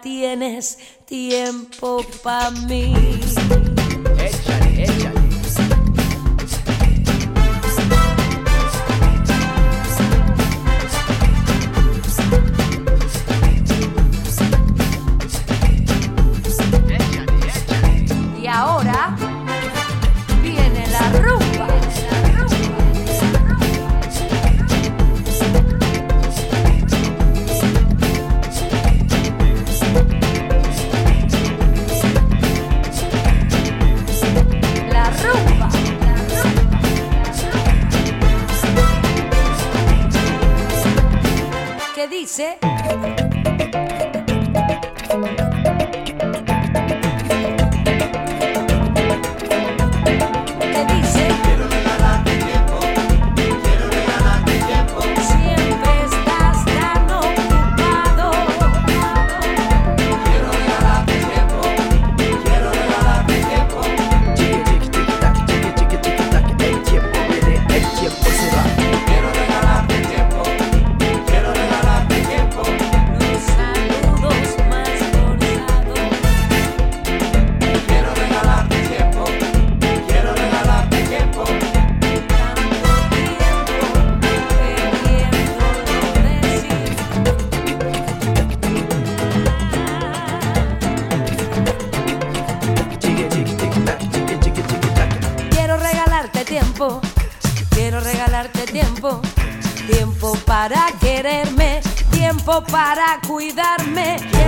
Tienes tiempo para mí. para cuidarme.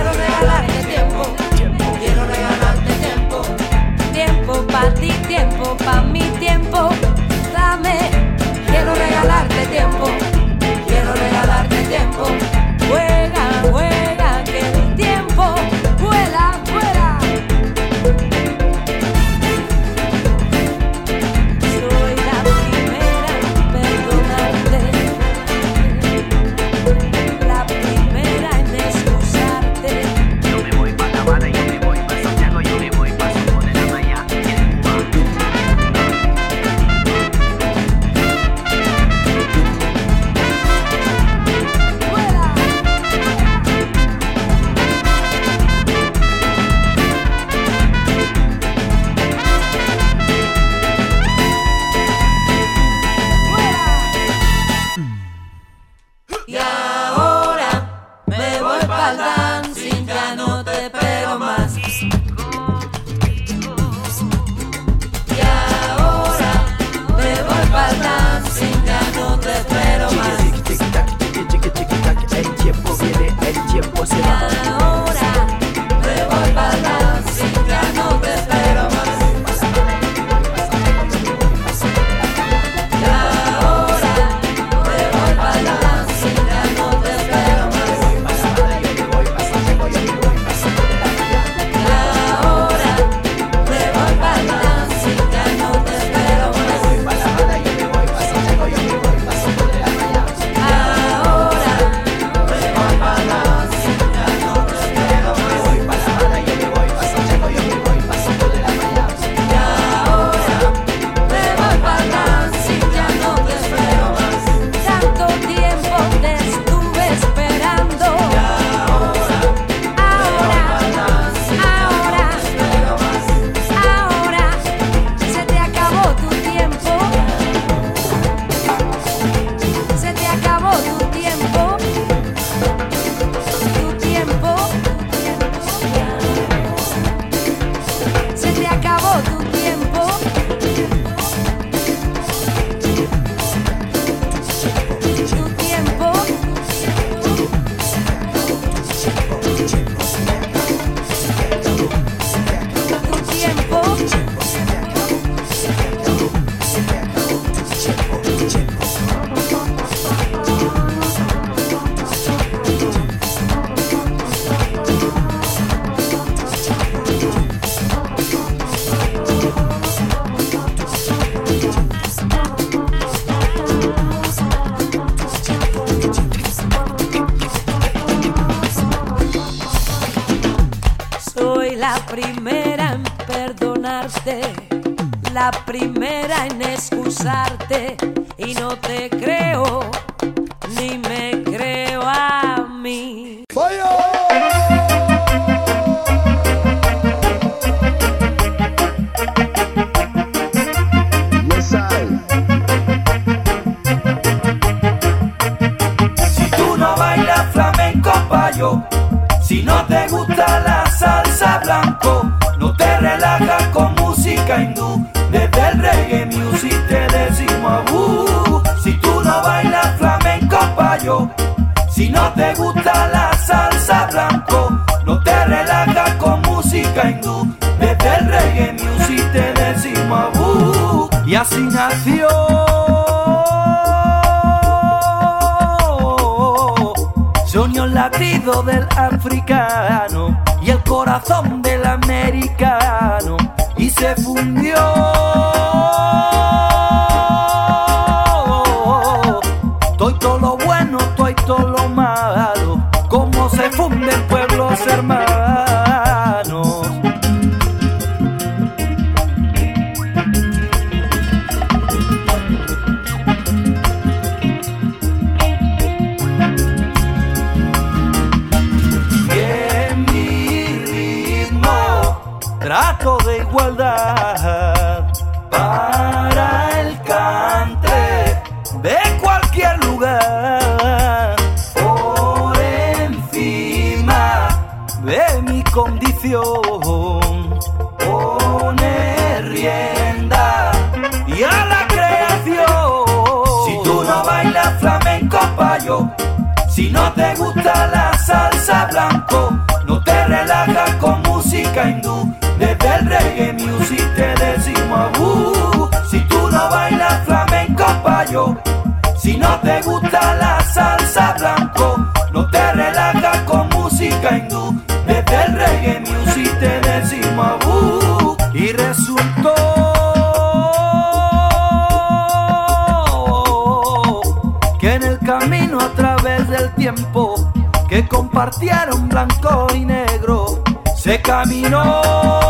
Si no te gusta la salsa blanco, no te relajas con música hindú. Desde el reggae music te decimos abú. Y así nació. Soñó el latido del africano y el corazón del americano y se fundió. que compartieron blanco y negro, se caminó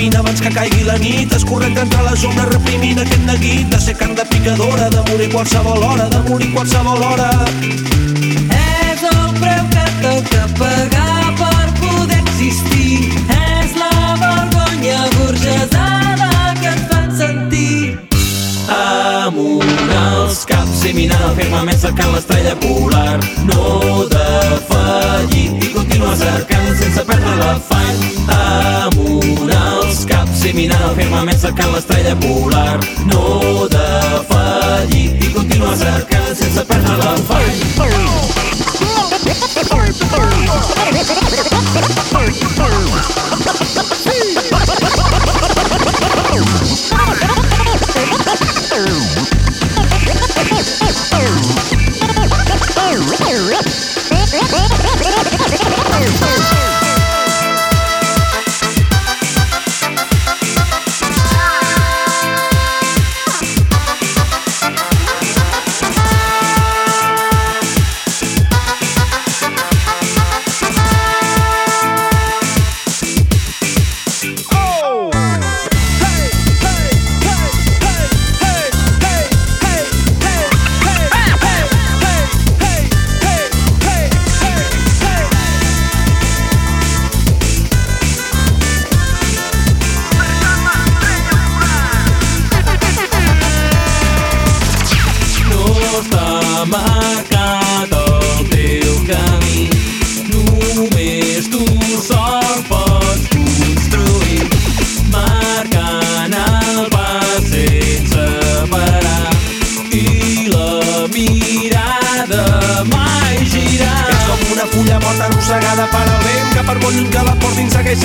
endevina abans que caigui la nit Escorrent entre la zona reprimint aquest neguit De ser carn de picadora, de morir qualsevol hora De morir qualsevol hora. És el preu que toca pagar per poder existir. És la vergonya burgesada que et fan sentir. Amunt els caps i mirant el firmament cercant l'estrella polar. No de fallir i continuar cercant sense perdre l'afany. Amunt il·luminar el firmament cercant l'estrella polar. No de fallir i continuar cercant sense perdre la Oh!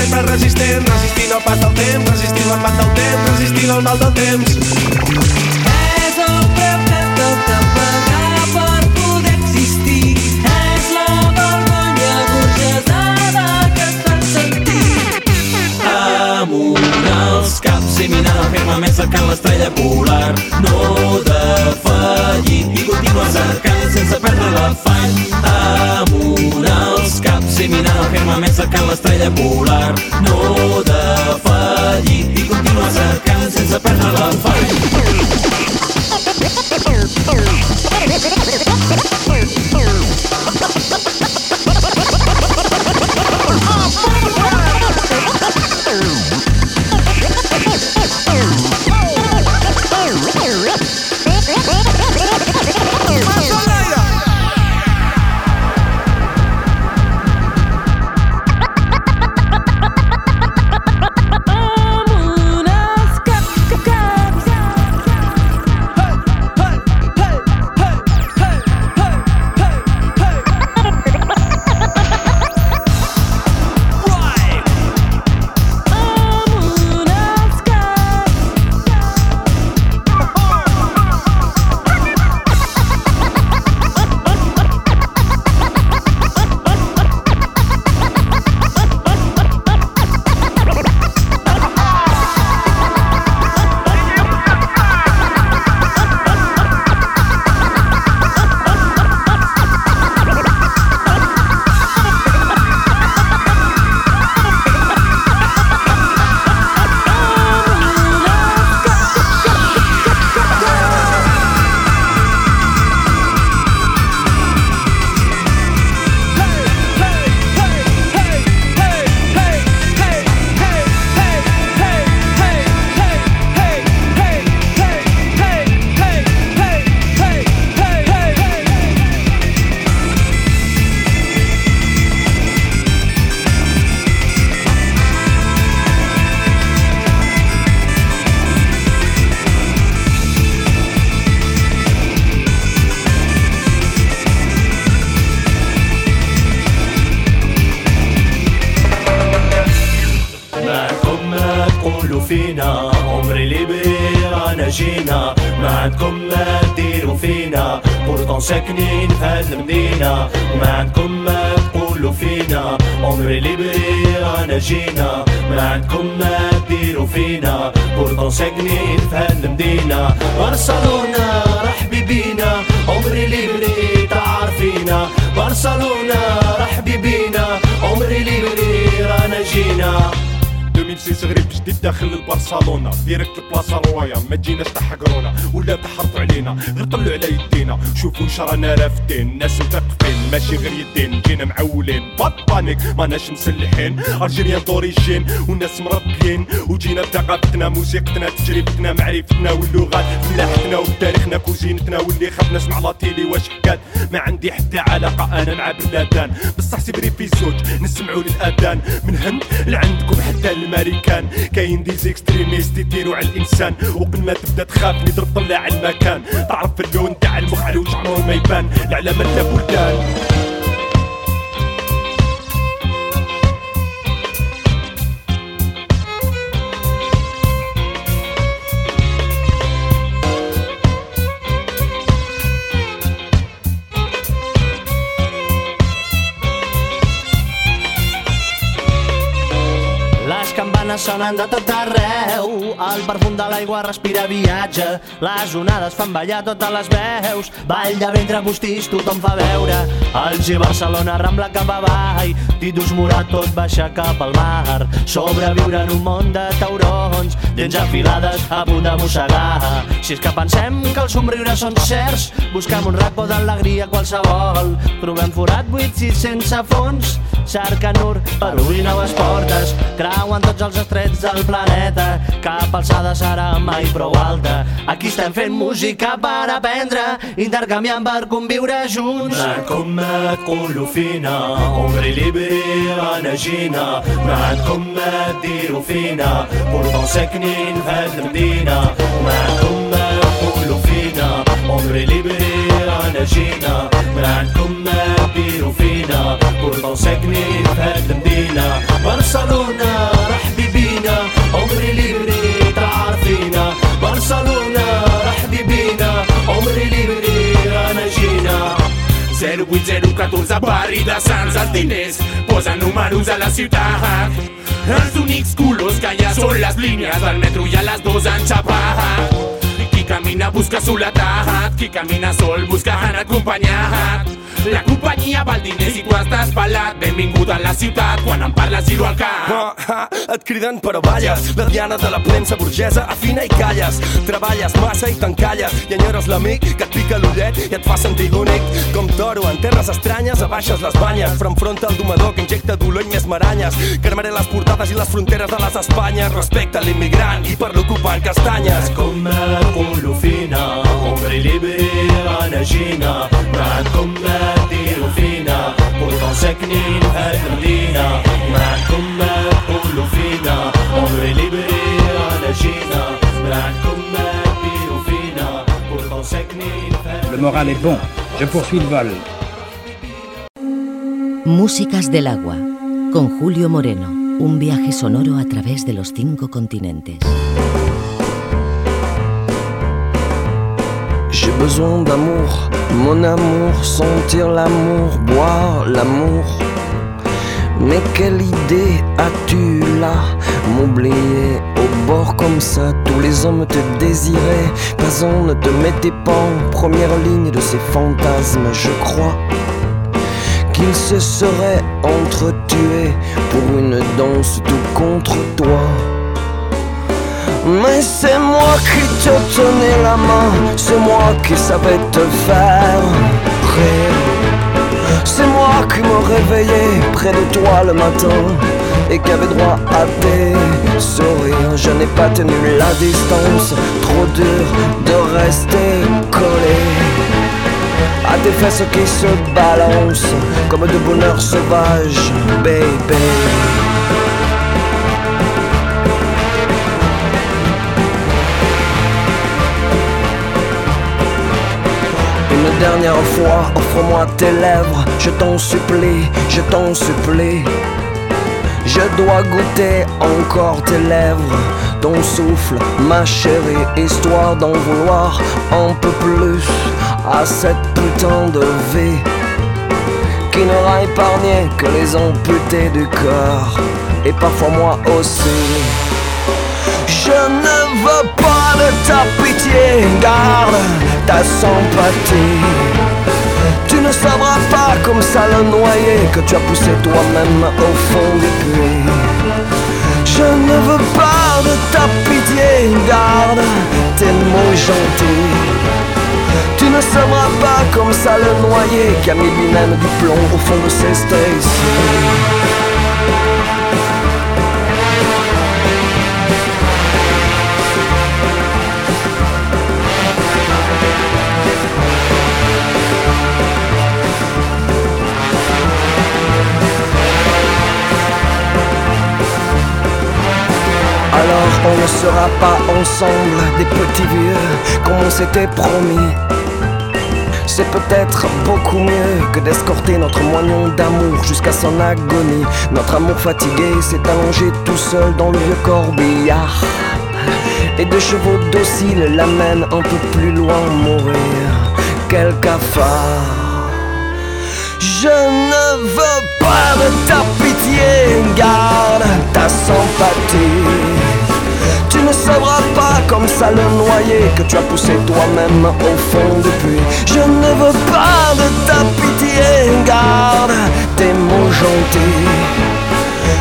Sempre resistent resistint el pas del temps, resistint l'embat del temps resistint el mal del temps És el preu que toca pagar per poder existir. És la vergonya burgesada que et fa sentir. Amunt els caps i mirant el firmament cercant l'estrella polar No defallit i continua cercant sense perdre l'afany Amunt seminal fermament cercant l'estrella polar. No de defallir i continua cercant sense perdre l'enfall. ساكنين في هاد المدينة برشلونة رحبي بينا عمري ليبري تعرفينا. برشلونة رحبي بينا عمري ليبري رانا جينا. 2006 غريب جديد داخل البرشلونة. ديريكت البلاصه روايا ما تجيناش تحقرونا ولا تحرطوا علينا غير طلعوا على يدينا. شوفوا واش رانا رافتين الناس مثقفين ماشي غير يدين. جينا معولين. بطانيك ماناش مسلحين ارجينيان دوريجين والناس مربيين. وجينا بثقافتنا موسيقتنا تجربتنا معرفتنا واللغات. فلاحتنا وتاريخنا كوزينتنا واللي خاف نسمع لا تيلي واش حكات ما عندي حتى علاقة أنا مع بلادان. بصح سيبري في زوج نسمعوا للأذان. من هند لعندكم حتى الامريكان كاين دي زيكستريميست يديروا على الإنسان. وقبل ما تبدأ تخاف نضرب طلع المكان. تعرف اللون تاع المخ على وجه عمره ما يبان. العلامة لا بلدان. Campanes sonen de tot arreu, el perfum de l'aigua respira viatge, les onades fan ballar totes les veus, ball de ventre postís tothom fa veure, el G Barcelona rambla cap avall, Titus Morat tot baixa cap al mar, sobreviure en un món de taurons, dents afilades a punt de mossegar. Si és que pensem que els somriures són certs, buscam un racó d'alegria qualsevol, trobem forat buit si sense fons, cerquen nur per obrir noves portes, creuen tots els estrets del planeta, cap alçada serà mai prou alta. Aquí estem fent música per aprendre, intercanviant per conviure junts. معكم ما تقولوا فينا عمري ليبري انا جينا ما عندكم ما تديروا فينا بورتون ساكنين في هاد المدينة معكم ما تقولوا فينا عمري ليبري انا جينا. ما عندكم ما تديروا فينا. بورتون ساكنين في هاد المدينة. برشلونة رحبي بينا عمري ليبري تعرفينا. برشلونة رحبي بينا عمري ليبري انا جينا. 08014 barri de Sants, els diners posen números a la ciutat. Els únics culos que hi ha són les línies del metro i a les enxapat. Qui camina busca soledat, qui camina sol busca anar acompanyat. La companyia val diners i tu estàs pelat. Benvingut a la ciutat, quan em parles giro al cap. Ah, ah, et criden però balles La diana de la premsa burgesa afina i calles Treballes massa i t'encalles I enyores l'amic que et pica l'ullet i et fa sentir únic Com toro en terres estranyes abaixes les banyes Però enfronta el domador que injecta dolor i més maranyes Cremaré les portades i les fronteres de les Espanyes Respecte a l'immigrant i per l'ocupant castanyes معكم ما تقولوا فينا عمري ليبري انا جينا معكم ما تديروا فينا بورتون ساكنين في هاد المدينة معكم ما تقولوا فينا عمري ليبري انا جينا معكم ما تديروا فينا بورتون ساكنين في هاد Le moral est bon. Je poursuis le vol. Músicas del agua. Con Julio Moreno. Un viaje sonoro a través de los cinco continentes. J'ai besoin d'amour, mon amour, sentir l'amour, boire l'amour. Mais quelle idée as-tu là? M'oublier au bord comme ça, tous les hommes te désiraient. Pas un ne te mettait pas en première ligne de ces fantasmes, je crois. Qu'ils se seraient entretués pour une danse tout contre toi. Mais c'est moi qui te tenais la main, c'est moi qui savais te faire rire. C'est moi qui me réveillais près de toi le matin et qui avait droit à tes sourires. Je n'ai pas tenu la distance, trop dur de rester collé à tes fesses qui se balancent comme de bonheur sauvage, baby. Dernière fois, offre-moi tes lèvres, je t'en supplie, je t'en supplie. Je dois goûter encore tes lèvres, ton souffle, ma chérie, histoire d'en vouloir un peu plus à cette putain de vie qui n'aura épargné que les amputés du corps et parfois moi aussi. Je ne veux pas de ta pitié, garde ta sympathie. Tu ne sauras pas comme ça le noyer que tu as poussé toi-même au fond du puits. Je ne veux pas de ta pitié, garde tes mots gentils. Tu ne sauras pas comme ça le noyer qui a mis lui-même du plomb au fond de ses stations. On ne sera pas ensemble des petits vieux comme on s'était promis. C'est peut-être beaucoup mieux que d'escorter notre moignon d'amour jusqu'à son agonie. Notre amour fatigué s'est allongé tout seul dans le vieux corbillard. Et deux chevaux dociles l'amènent un peu plus loin mourir. Quel cafard! Je ne veux pas de ta pitié, garde ta sympathie. Tu ne saura pas comme ça le noyer que tu as poussé toi-même au fond depuis. Je ne veux pas de ta pitié, garde tes mots gentils.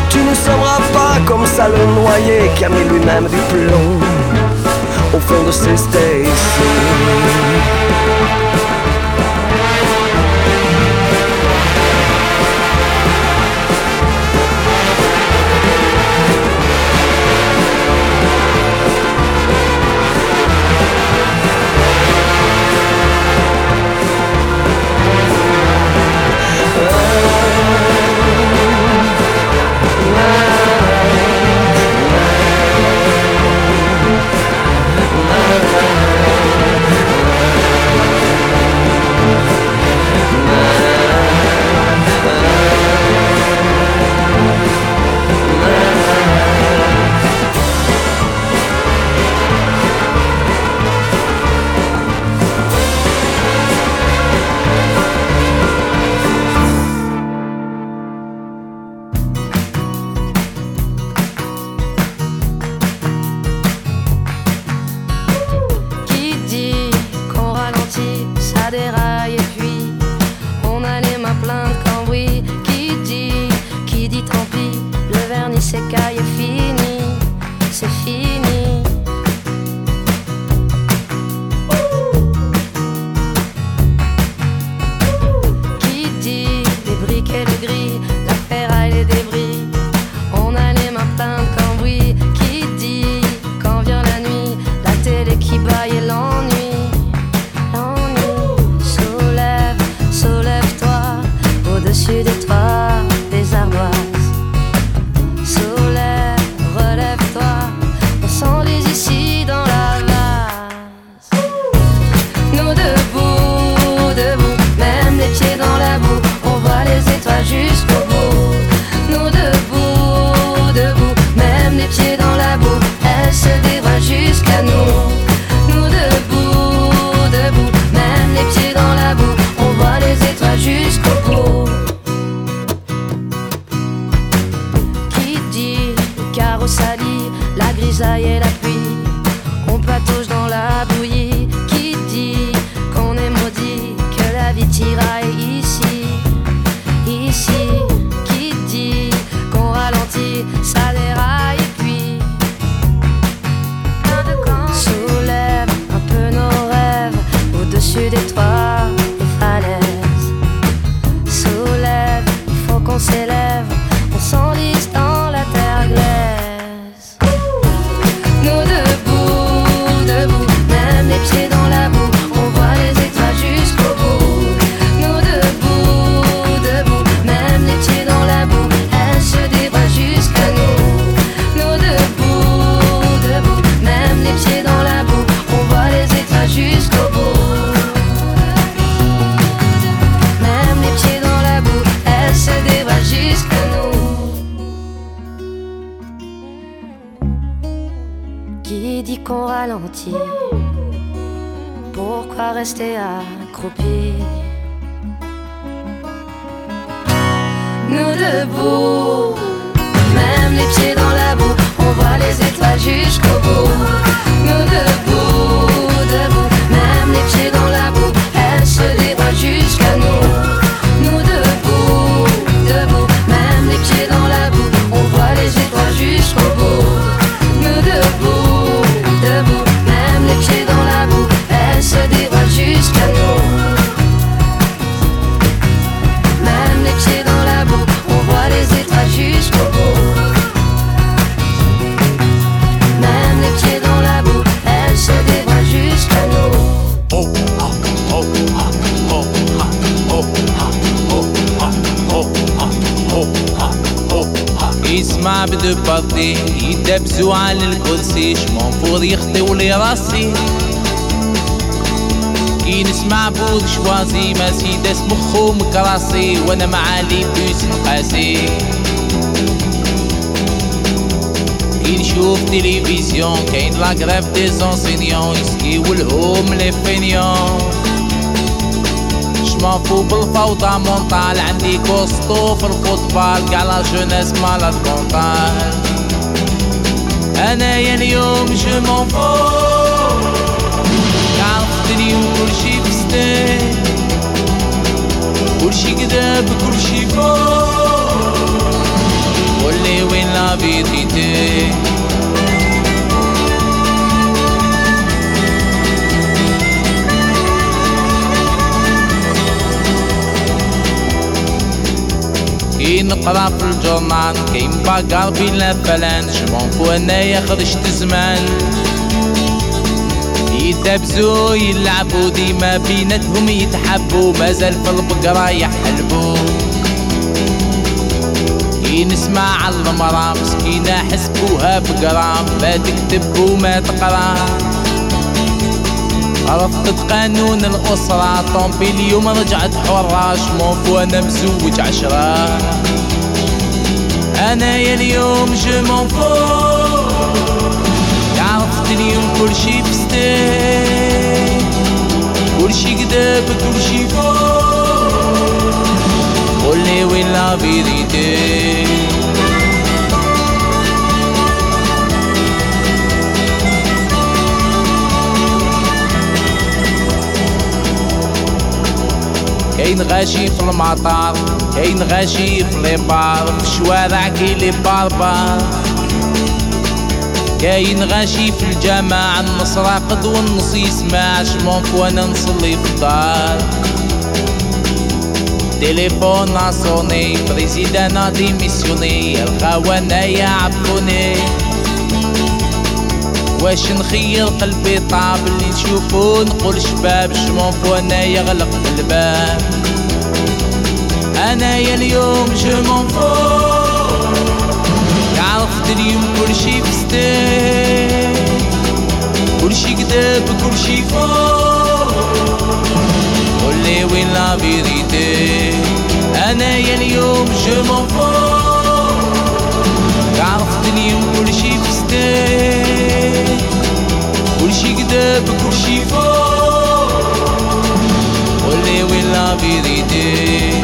Tu ne sauras pas comme ça le noyer qui a mis lui-même du plomb au fond de ses stations. شمون يخطيو لي راسي كي نسمع بود شوازي ما سيدس مخو مكراسي وانا معالي بيس نقاسي كي نشوف تلفزيون كاين لا غريف دي زونسينيون يسكيو الهوم لي فينيون شمافو بالفوضى مونطال عندي كوستو في الفوتبال كاع لا جونيس مالاد كونتال انايا اليوم جو مون عرفتني وكلشي بستان كلشي كذاب كلشي فوق. قولي وين لا فيريتي نقرا في الجورنال كاين باكار بين لافلان شمون فو انايا خرجت زمان يدبزو يلعبوا ديما بيناتهم يتحبوا مازال في البقرة يحلبوا كي نسمع على المرا مسكينة حسبوها بقرا ما تكتب وما تقرا رفضت قانون الأسرة طومبي اليوم رجعت حراش موفو أنا مزوج عشرة. أنا يا اليوم جو مونفو عرفت اليوم كل شي فستان كل شي كذاب كل شي فوق قولي وين لا فيريتي كاين غاشي في المطار كاين غاشي في بار في الشوارع كاين لي باربار. كاين غاشي في الجامع النص راقد والنص يسمع شمونك وأنا نصلي في الدار. تليفون صوني بريزيدان ديميسيوني الخونة يعبوني واش نخير قلبي طاب اللي تشوفو نقول شباب شمونفو أنا يغلق الباب. أنايا اليوم جمونفو عرفت اليوم كلشي فستيك كلشي كذاب كلشي فوق. قولي وين لا فيريتي. أنايا اليوم جمونفو عرفت اليوم كل شي فستان كل شي كذاب كل شي فوق. قولي وين لا فيريتي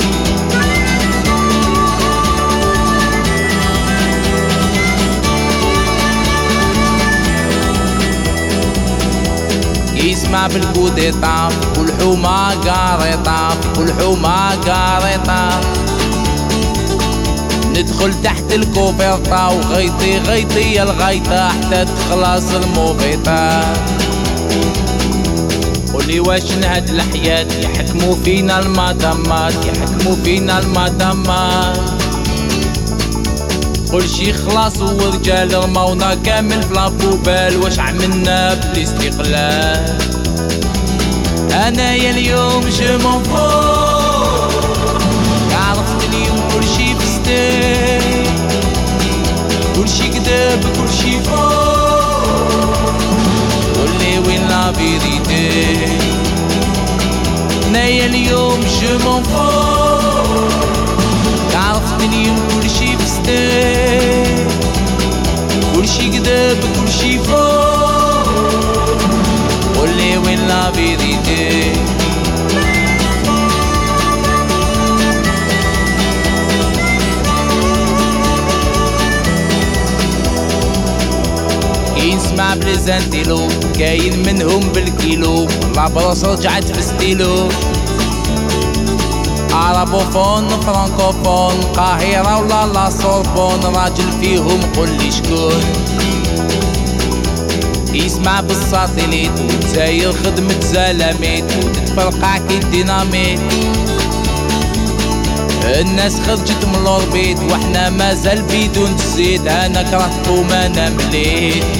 يسمع بالكوديتا والحومة قاريطة والحومة قاريطة ندخل تحت الكوفرطة وغيطي غيطي الغيطة حتى تخلص الموفيطة قولي واش نهد الحياة؟ يحكموا فينا المدامات يحكموا فينا المدامات كل شي خلاص ورجال رمونا كامل في لابوبال واش عملنا بالاستقلال؟ أنا يا اليوم جو مون كل شي كذاب كل شي فوق. قولي وين لا فيريتي انايا اليوم جو مون عرفت اليوم كل شي فستان كل شي كذاب كل شي فوق. قولي وين لا فيريتي كي نسمع بليزانتيلو كاين منهم بالكيلو. لابروس رجعت في ستيلو عربوفون فرانكوفون قاهرة ولا لا سوربون. راجل فيهم قول لي شكون. يسمع بالساتيليت وتساير خدمة زلاميت وتتفرقع كي الديناميت. الناس خرجت من الأوربيت. وإحنا مازال بدون تزيد أنا كرهت وما أنا مليت.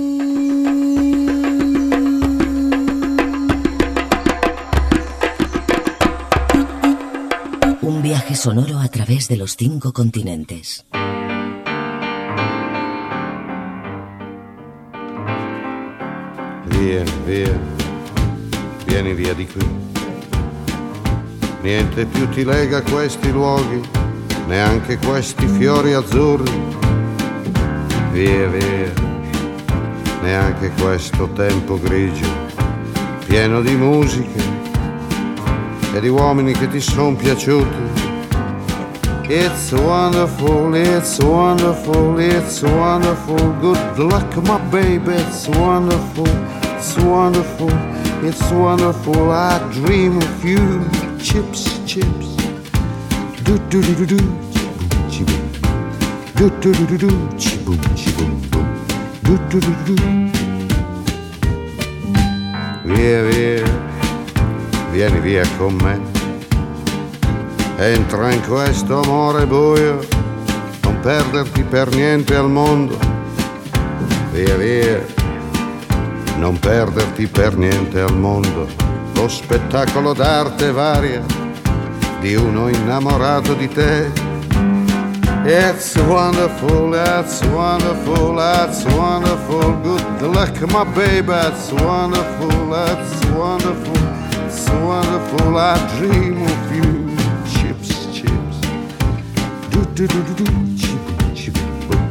viaje sonoro a través de los cinco continentes. Vieni, via, vieni via di qui. Niente più ti lega a questi luoghi, neanche questi fiori azzurri. Via, via, neanche questo tempo grigio, pieno di musiche e di uomini che ti sono piaciuti. It's wonderful, it's wonderful, it's wonderful. Good luck, my baby, it's wonderful, it's wonderful, it's wonderful. I dream of you, chips, chips. Do do do do do, chiboom, chiboom. Do do do do do, chiboom, chiboom, boom. Do do do do do. Via, via, vieni via con me. Entra in questo amore buio, non perderti per niente al mondo. Via via, non perderti per niente al mondo. Lo spettacolo d'arte varia di uno innamorato di te. It's wonderful, it's wonderful, it's wonderful. Good luck, my baby, it's wonderful, it's wonderful, it's wonderful. I dream of Do do do do chiboom, chiboom, boom.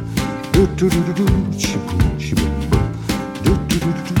Do do do do chiboom, chiboom, boom. Do do do do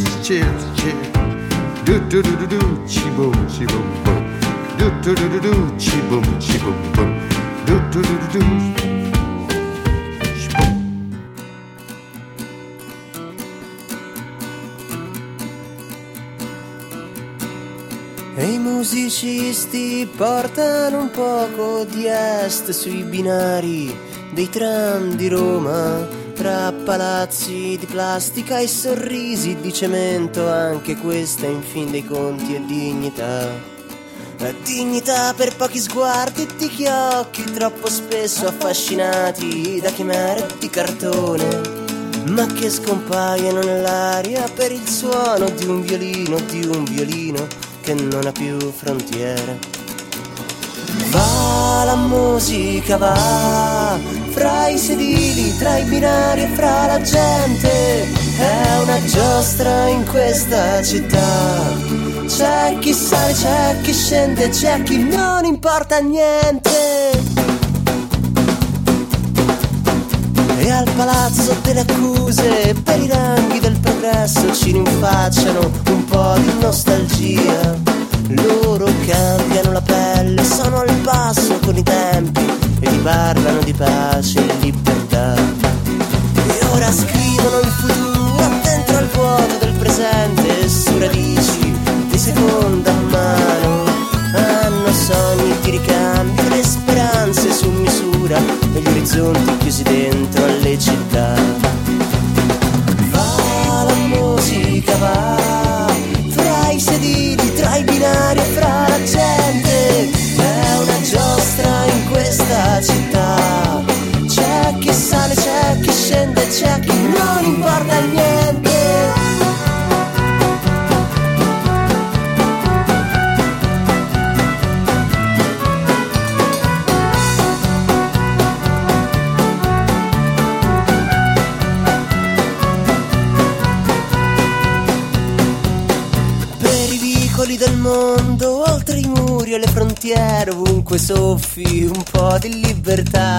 chips, chips. Do do do do do, chi boom, chi boom boom. Do do do do do, chi boom, chi boom boom. Do do do do do. E i musicisti portano un poco di est sui binari dei tram di Roma, tra palazzi di plastica e sorrisi di cemento, anche questa in fin dei conti è dignità. Dignità per pochi sguardi di chi occhi troppo spesso affascinati da chimere di cartone, ma che scompaiono nell'aria per il suono di un violino, di un violino che non ha più frontiere. Va la musica, va fra i sedili, tra i binari e fra la gente. È una giostra in questa città. C'è chi sale, c'è chi scende, c'è chi non importa niente. E al palazzo delle accuse per i ranghi del progresso ci rinfacciano un po' di nostalgia. Loro cambiano la pelle, sono al passo con i tempi e ti parlano di pace e libertà. E ora scrivono il futuro dentro al vuoto del presente su radici di seconda mano. Hanno sogni di ricambio, le speranze su misura e gli orizzonti chiusi c'è a chi non importa niente. del mondo, oltre i muri e le frontiere, ovunque soffi un po' di libertà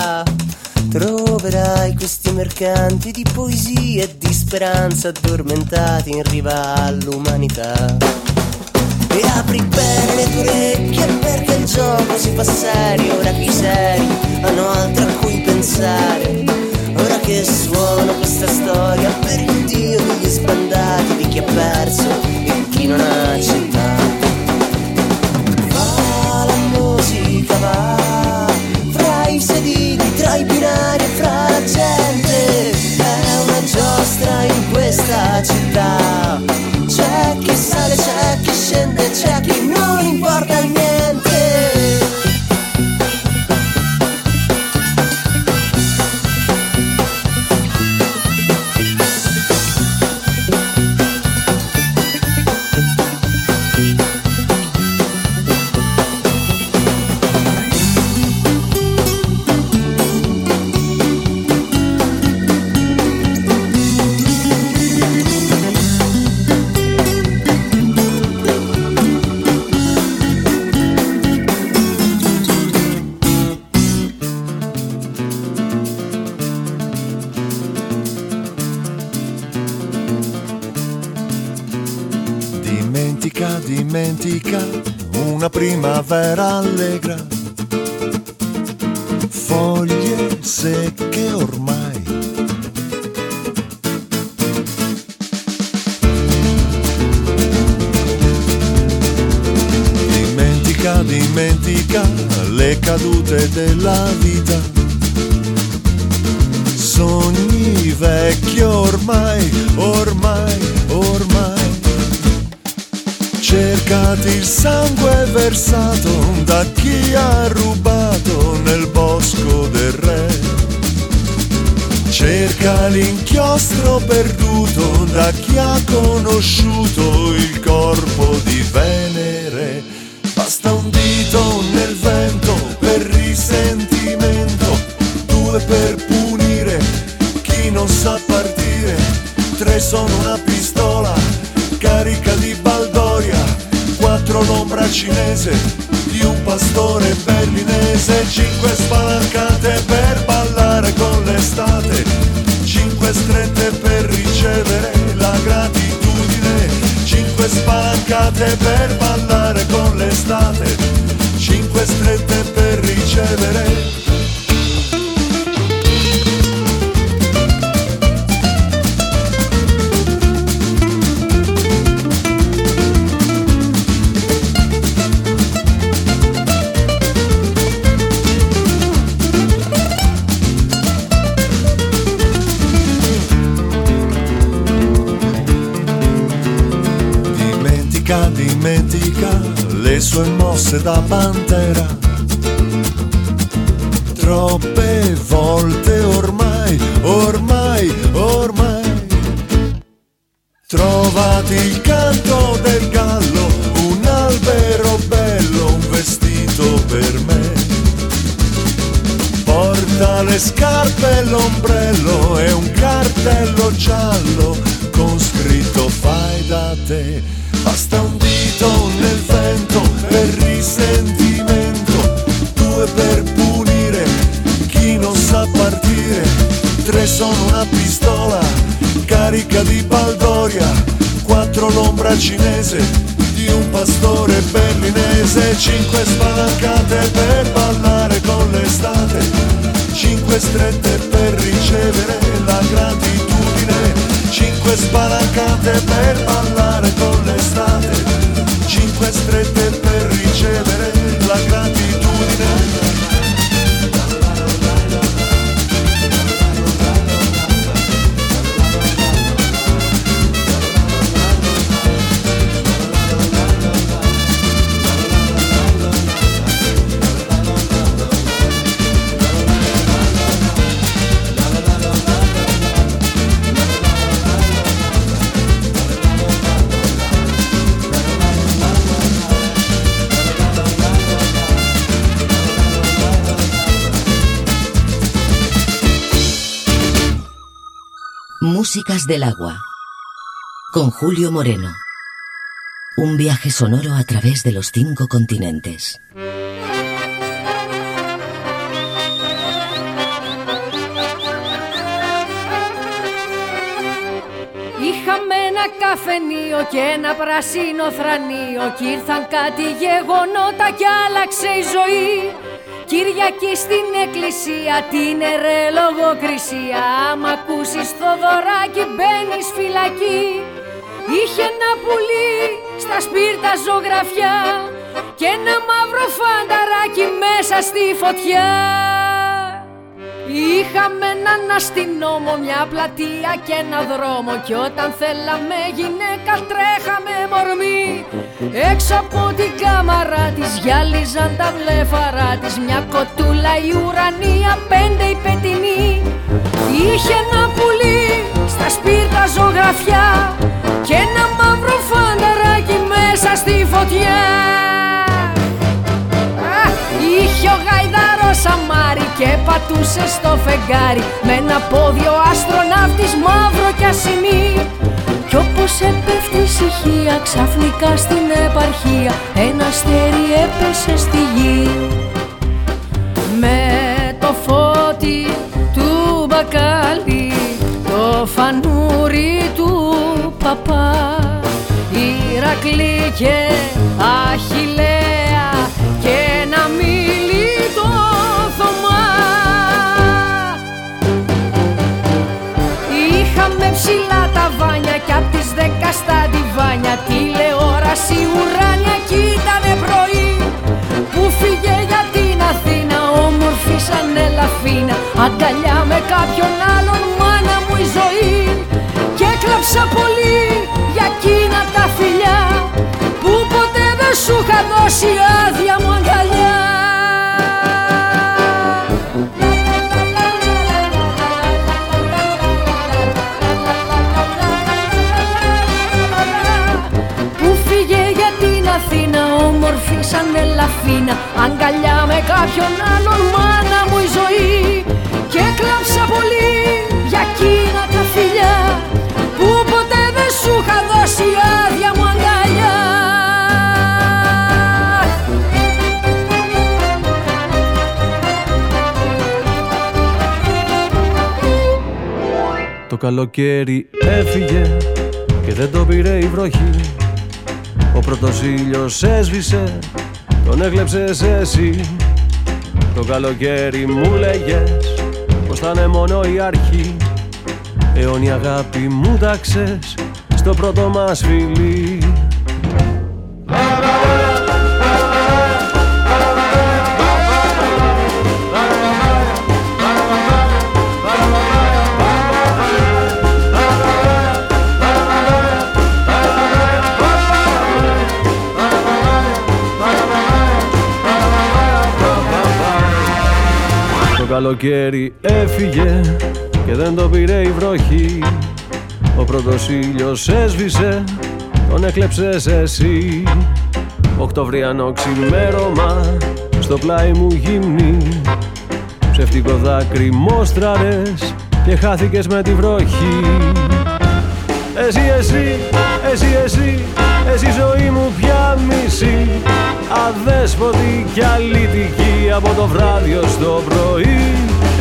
mercanti di poesia e di speranza addormentati in riva all'umanità. E apri bene le tue orecchie perché il gioco si fa serio, ora che i seri hanno altro a cui pensare. Ora che suona questa storia per il dio degli sbandati, di chi ha perso e chi non ha accettato. vida. vera allegra. serate per ballare con l'estate, cinque strette per ricevere da pantera. Músicas del agua. Con Julio Moreno. Un viaje sonoro a través de los cinco continentes. Είχαμε ένα καφενείο και ένα πρασίνο θρανείο Κι ήρθαν κάτι γεγονότα και άλλαξε η ζωή Κυριακή στην εκκλησία, την ερε λογοκρισία. Άμα ακούσεις δωράκι μπαίνεις φυλακή. Είχε ένα πουλί στα σπίρτα ζωγραφιά Και ένα μαύρο φανταράκι μέσα στη φωτιά Είχαμε έναν αστυνόμο, μια πλατεία και ένα δρόμο. Κι όταν θέλαμε γυναίκα τρέχαμε μορμή. Έξω από την κάμαρα της γυάλιζαν τα βλέφαρα της. Μια κοτούλα η ουρανία, πέντε η πετινή Είχε ένα πουλί στα σπίρτα ζωγραφιά Και ένα μαύρο φανταράκι μέσα στη φωτιά. Αχ, Είχε ο γαϊδάρος αμάρι και πατούσε στο φεγγάρι Με ένα πόδι ο αστροναύτης μαύρο κι ασημή. Κι όπως έπεφτε η ησυχία ξαφνικά στην επαρχία Ένα αστέρι έπεσε στη γη. Με το φώτι του μπακάλι Το φανούρι του παπά Ηρακλή και Αχιλέα Τηλεόραση ουράνια κι ήτανε πρωί Που φύγε για την Αθήνα όμορφη σαν ελαφίνα. Αγκαλιά με κάποιον άλλον μάνα μου η ζωή. Και έκλαψα πολύ για εκείνα τα φιλιά Που ποτέ δεν σου είχα δώσει άδεια μου αγκαλιά όμορφη σαν ελαφίνα Αγκαλιά με κάποιον άλλον μάνα μου η ζωή. Και έκλαψα πολύ για εκείνα τα φιλιά Που ποτέ δεν σου είχα δώσει άδεια μου αγκαλιά. Το καλοκαίρι έφυγε και δεν το πήρε η βροχή. Ο πρώτος ήλιος έσβησε, τον έκλεψες εσύ. Το καλοκαίρι μου λέγες πως θα είναι μόνο η αρχή. Αιώνια αγάπη μου τάξες στο πρώτο μας φιλί καλοκαίρι έφυγε και δεν το πήρε η βροχή. Ο πρώτος ήλιος έσβησε, τον έκλεψες εσύ. Οκτωβριανό ξημέρωμα, στο πλάι μου γυμνή. Ψευτικό δάκρυ μόστραρες και χάθηκες με τη βροχή. Εσύ, εσύ, εσύ, εσύ, εσύ ζωή μου πια μισή. Αδέσποτη κι αλήτικη από το βράδυ ως το πρωί.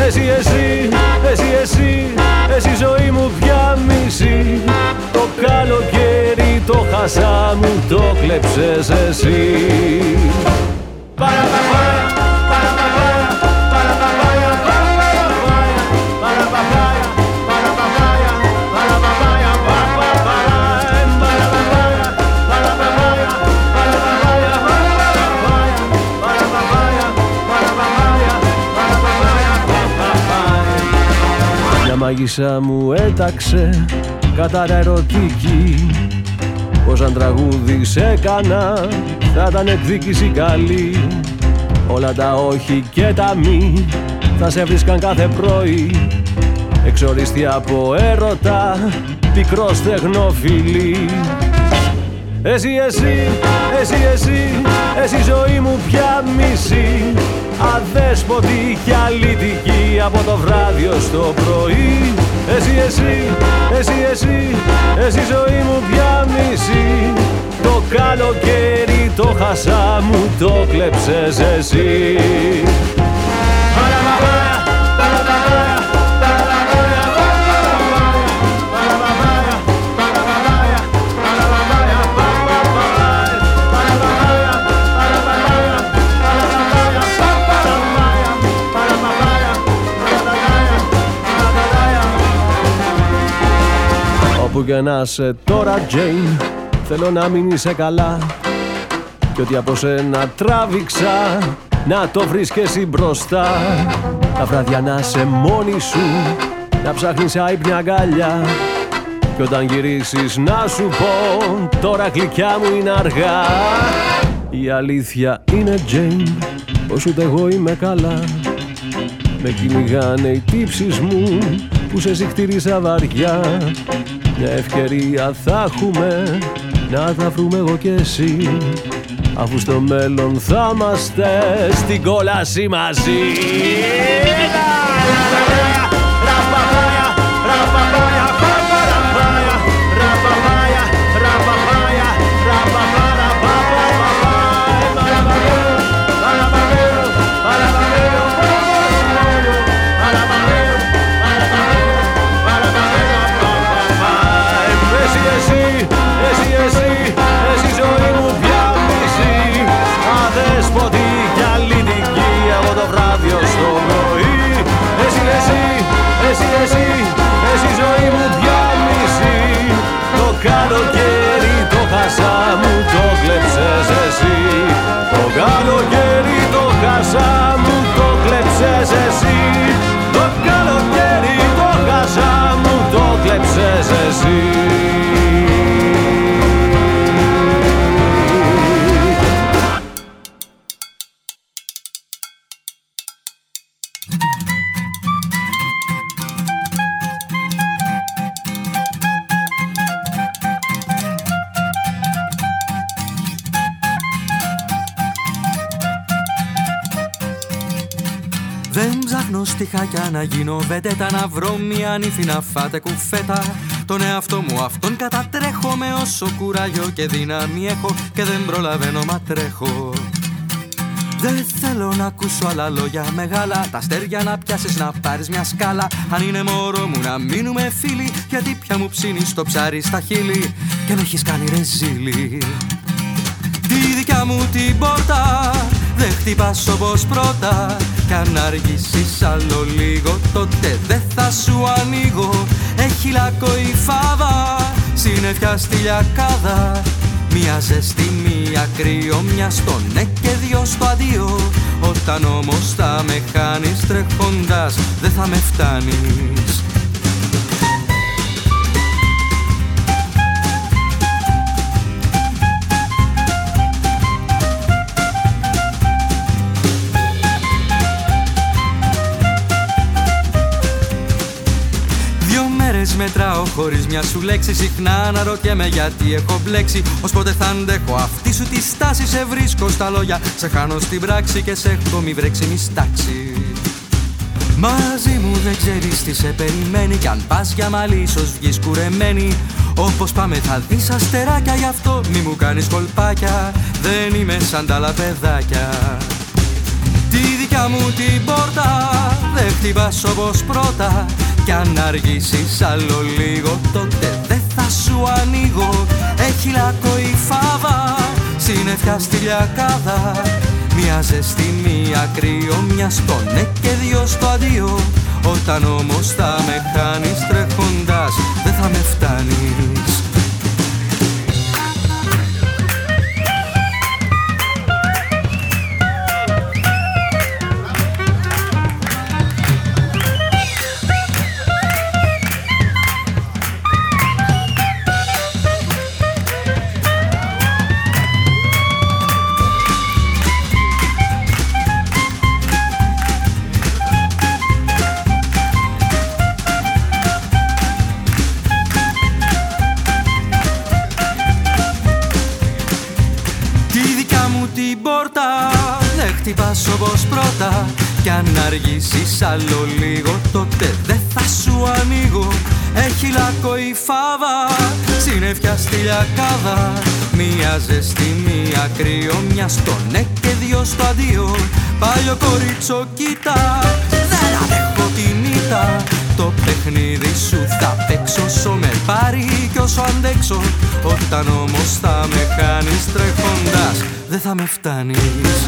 Εσύ, εσύ, εσύ, εσύ, εσύ ζωή μου πια μισή. Το καλοκαίρι το χασά μου το κλέψες εσύ. Μια μάγισσα μου έταξε κατάρα ερωτική. Πως αν τραγούδι έκανα θα ήταν εκδίκηση καλή. Όλα τα όχι και τα μη θα σε βρίσκαν κάθε πρωί. Εξοριστή από έρωτα, πικρός στεγνοφιλί εσύ, εσύ, εσύ, εσύ, εσύ ζωή μου πια μισή Αδέσποτη κι αλήτικη από το βράδυ ως το πρωί. Εσύ, εσύ, εσύ, εσύ, εσύ ζωή μου πια μισή. Το καλοκαίρι το χασά μου το κλέψες εσύ Όπου και να σε τώρα Τζέιν Θέλω να μην είσαι καλά. Κι ότι από σένα τράβηξα Να το βρεις και εσύ μπροστά. Τα βράδια να σε μόνη σου Να ψάχνεις άϊπνια αγκαλιά Κι όταν γυρίσεις να σου πω Τώρα γλυκιά μου είναι αργά. Η αλήθεια είναι Τζέιν Πως ούτε εγώ είμαι καλά. Με κυνηγάνε οι τύψεις μου Που σε συχτήρισα βαριά μια ευκαιρία θα έχουμε να τα βρούμε εγώ και εσύ. Αφού στο μέλλον θα είμαστε στην κόλαση μαζί. Εσύ, Δεν ψάχνω στιχάκια να γίνω βεντέτα Να βρω μια νύφη να φάτε κουφέτα. Τον εαυτό μου αυτόν κατατρέχω Με όσο κουράγιο και δύναμη έχω Και δεν προλαβαίνω μα τρέχω. Δεν θέλω να ακούσω άλλα λόγια μεγάλα Τα αστέρια να πιάσεις να πάρεις μια σκάλα. Αν είναι μωρό μου να μείνουμε φίλοι Γιατί πια μου ψήνεις το ψάρι στα χείλη Και με έχεις κάνει ρεζίλι Τη δικιά μου την πόρτα δεν χτυπάς όπως πρώτα Κι αν αργήσεις άλλο λίγο τότε δεν θα σου ανοίγω. Έχει λάκκο η φάβα, συννεφιά στη λιακάδα. Μια ζεστή, μια κρύο, μια στο ναι και δυο στο αντίο. Όταν όμως θα με χάνεις τρέχοντας δεν θα με φτάνεις χωρίς μια σου λέξη Συχνά αναρωτιέμαι γιατί έχω μπλέξει. Ως πότε θα αντέχω αυτή σου τη στάση Σε βρίσκω στα λόγια, σε χάνω στην πράξη Και σε έχω μη βρέξει στάξη Μαζί μου δεν ξέρεις τι σε περιμένει Κι αν πας για μαλλί ίσως βγεις κουρεμένη. Όπως πάμε θα δεις αστεράκια Γι' αυτό μη μου κάνεις κολπάκια. Δεν είμαι σαν τα άλλα παιδάκια Τη δικιά μου την πόρτα. Δεν χτυπάς όπως πρώτα. Κι αν αργήσεις άλλο λίγο τότε δεν θα σου ανοίγω. Έχει λάκκο η φάβα, συννεφιά στη λιακάδα. Μια ζεστή, μια κρύο, μιας στο ναι και δυο στο αντίο. Όταν όμως θα με χάνεις τρέχοντας δεν θα με φτάνεις Μια ζεστή, μια κρύο, μια στο ναι και δυο στο αντίο. Παλιό κορίτσο κοίτα, δεν αντέχω την Το παιχνίδι σου θα παίξω, όσο με πάρει κι όσο αντέξω. Όταν όμως θα με χάνεις τρέχοντας, δεν θα με φτάνεις.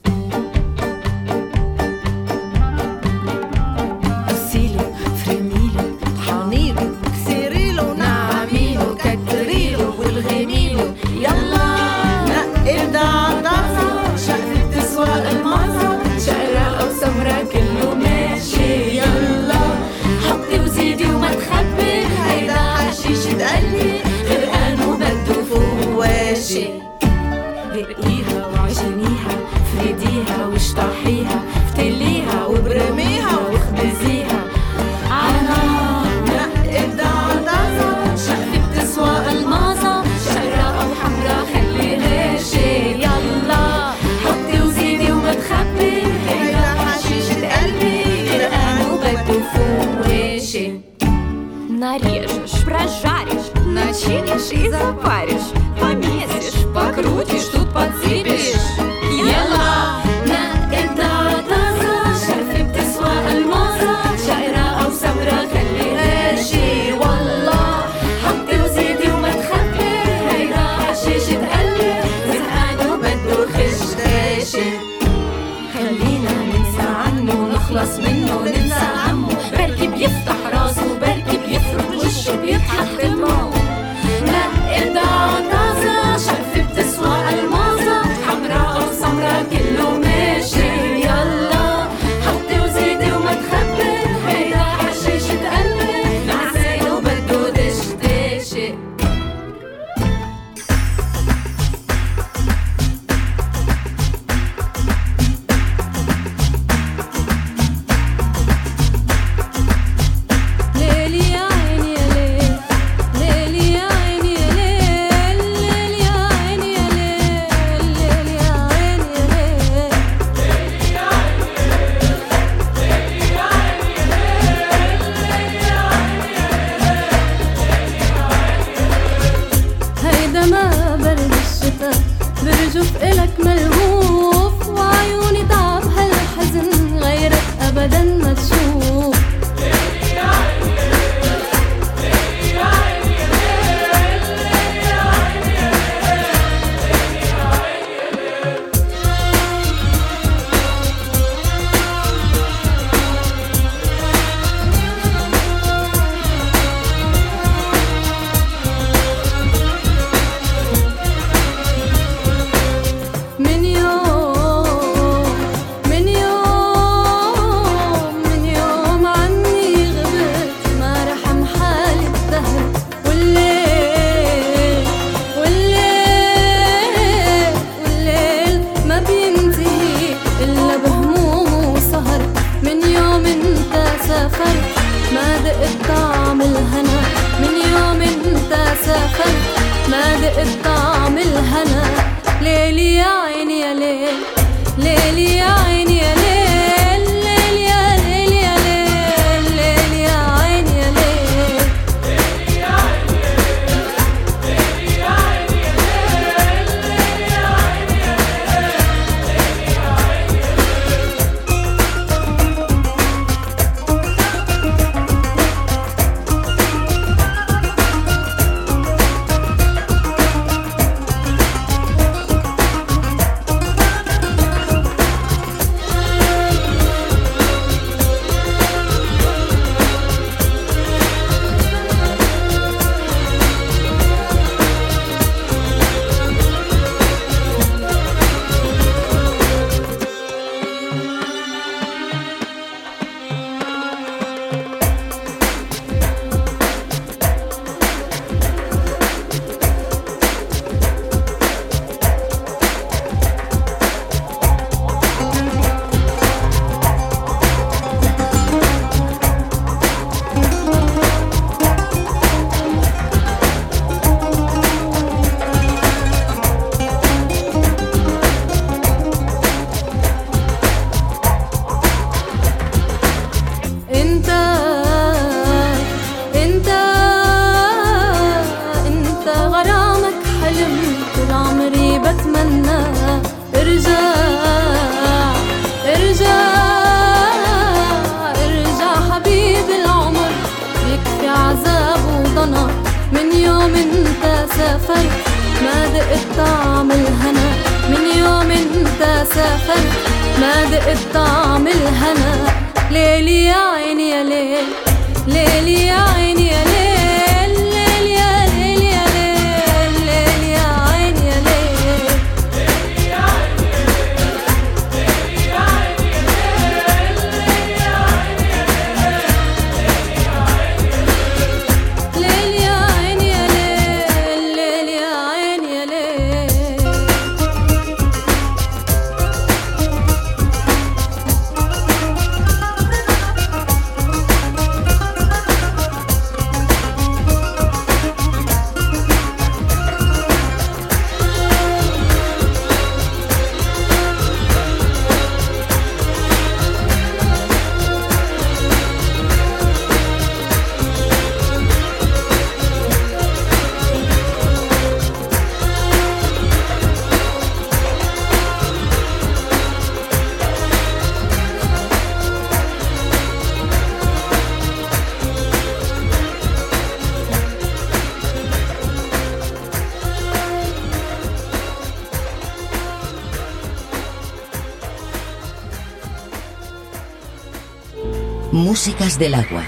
Músicas del agua.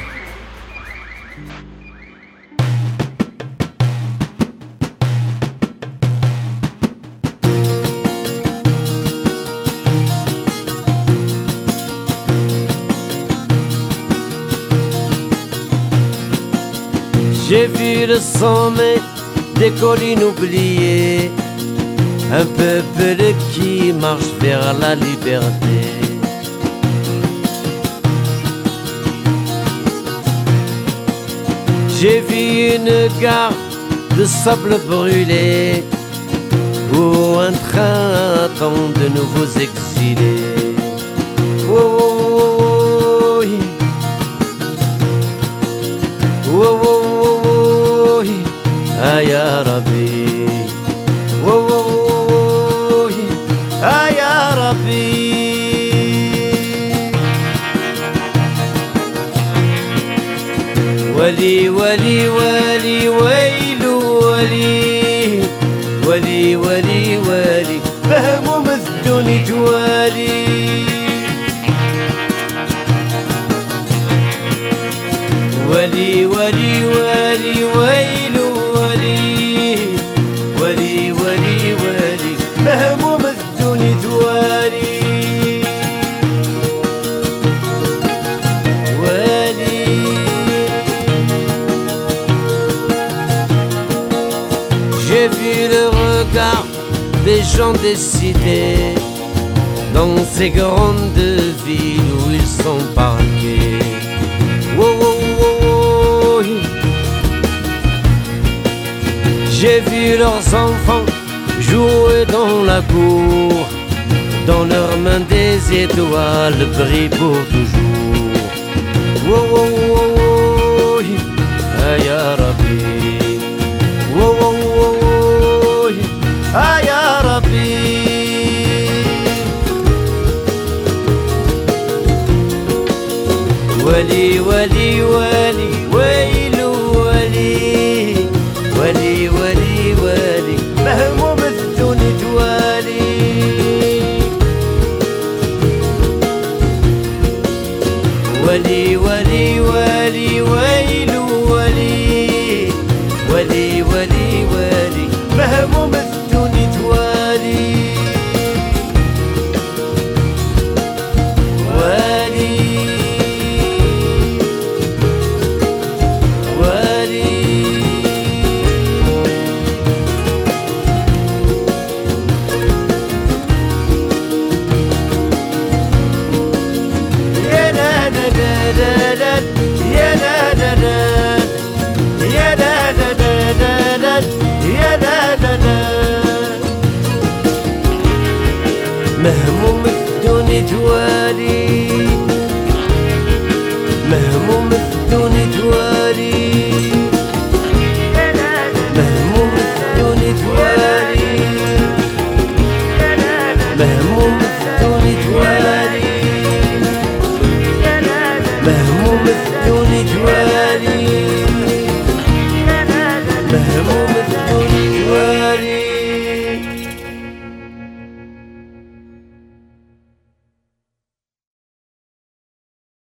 J'ai vu le sommet des collines oubliées, un peuple qui marche vers la liberté. J'ai vu une gare de sable brûlé où un train attend de nouveaux exilés. Oh, gens décidés dans ces grandes villes où ils sont parqués. Oh, oh, oh. J'ai vu leurs enfants jouer dans la cour, dans leurs mains des étoiles brillent pour toujours. ولي ولي ولي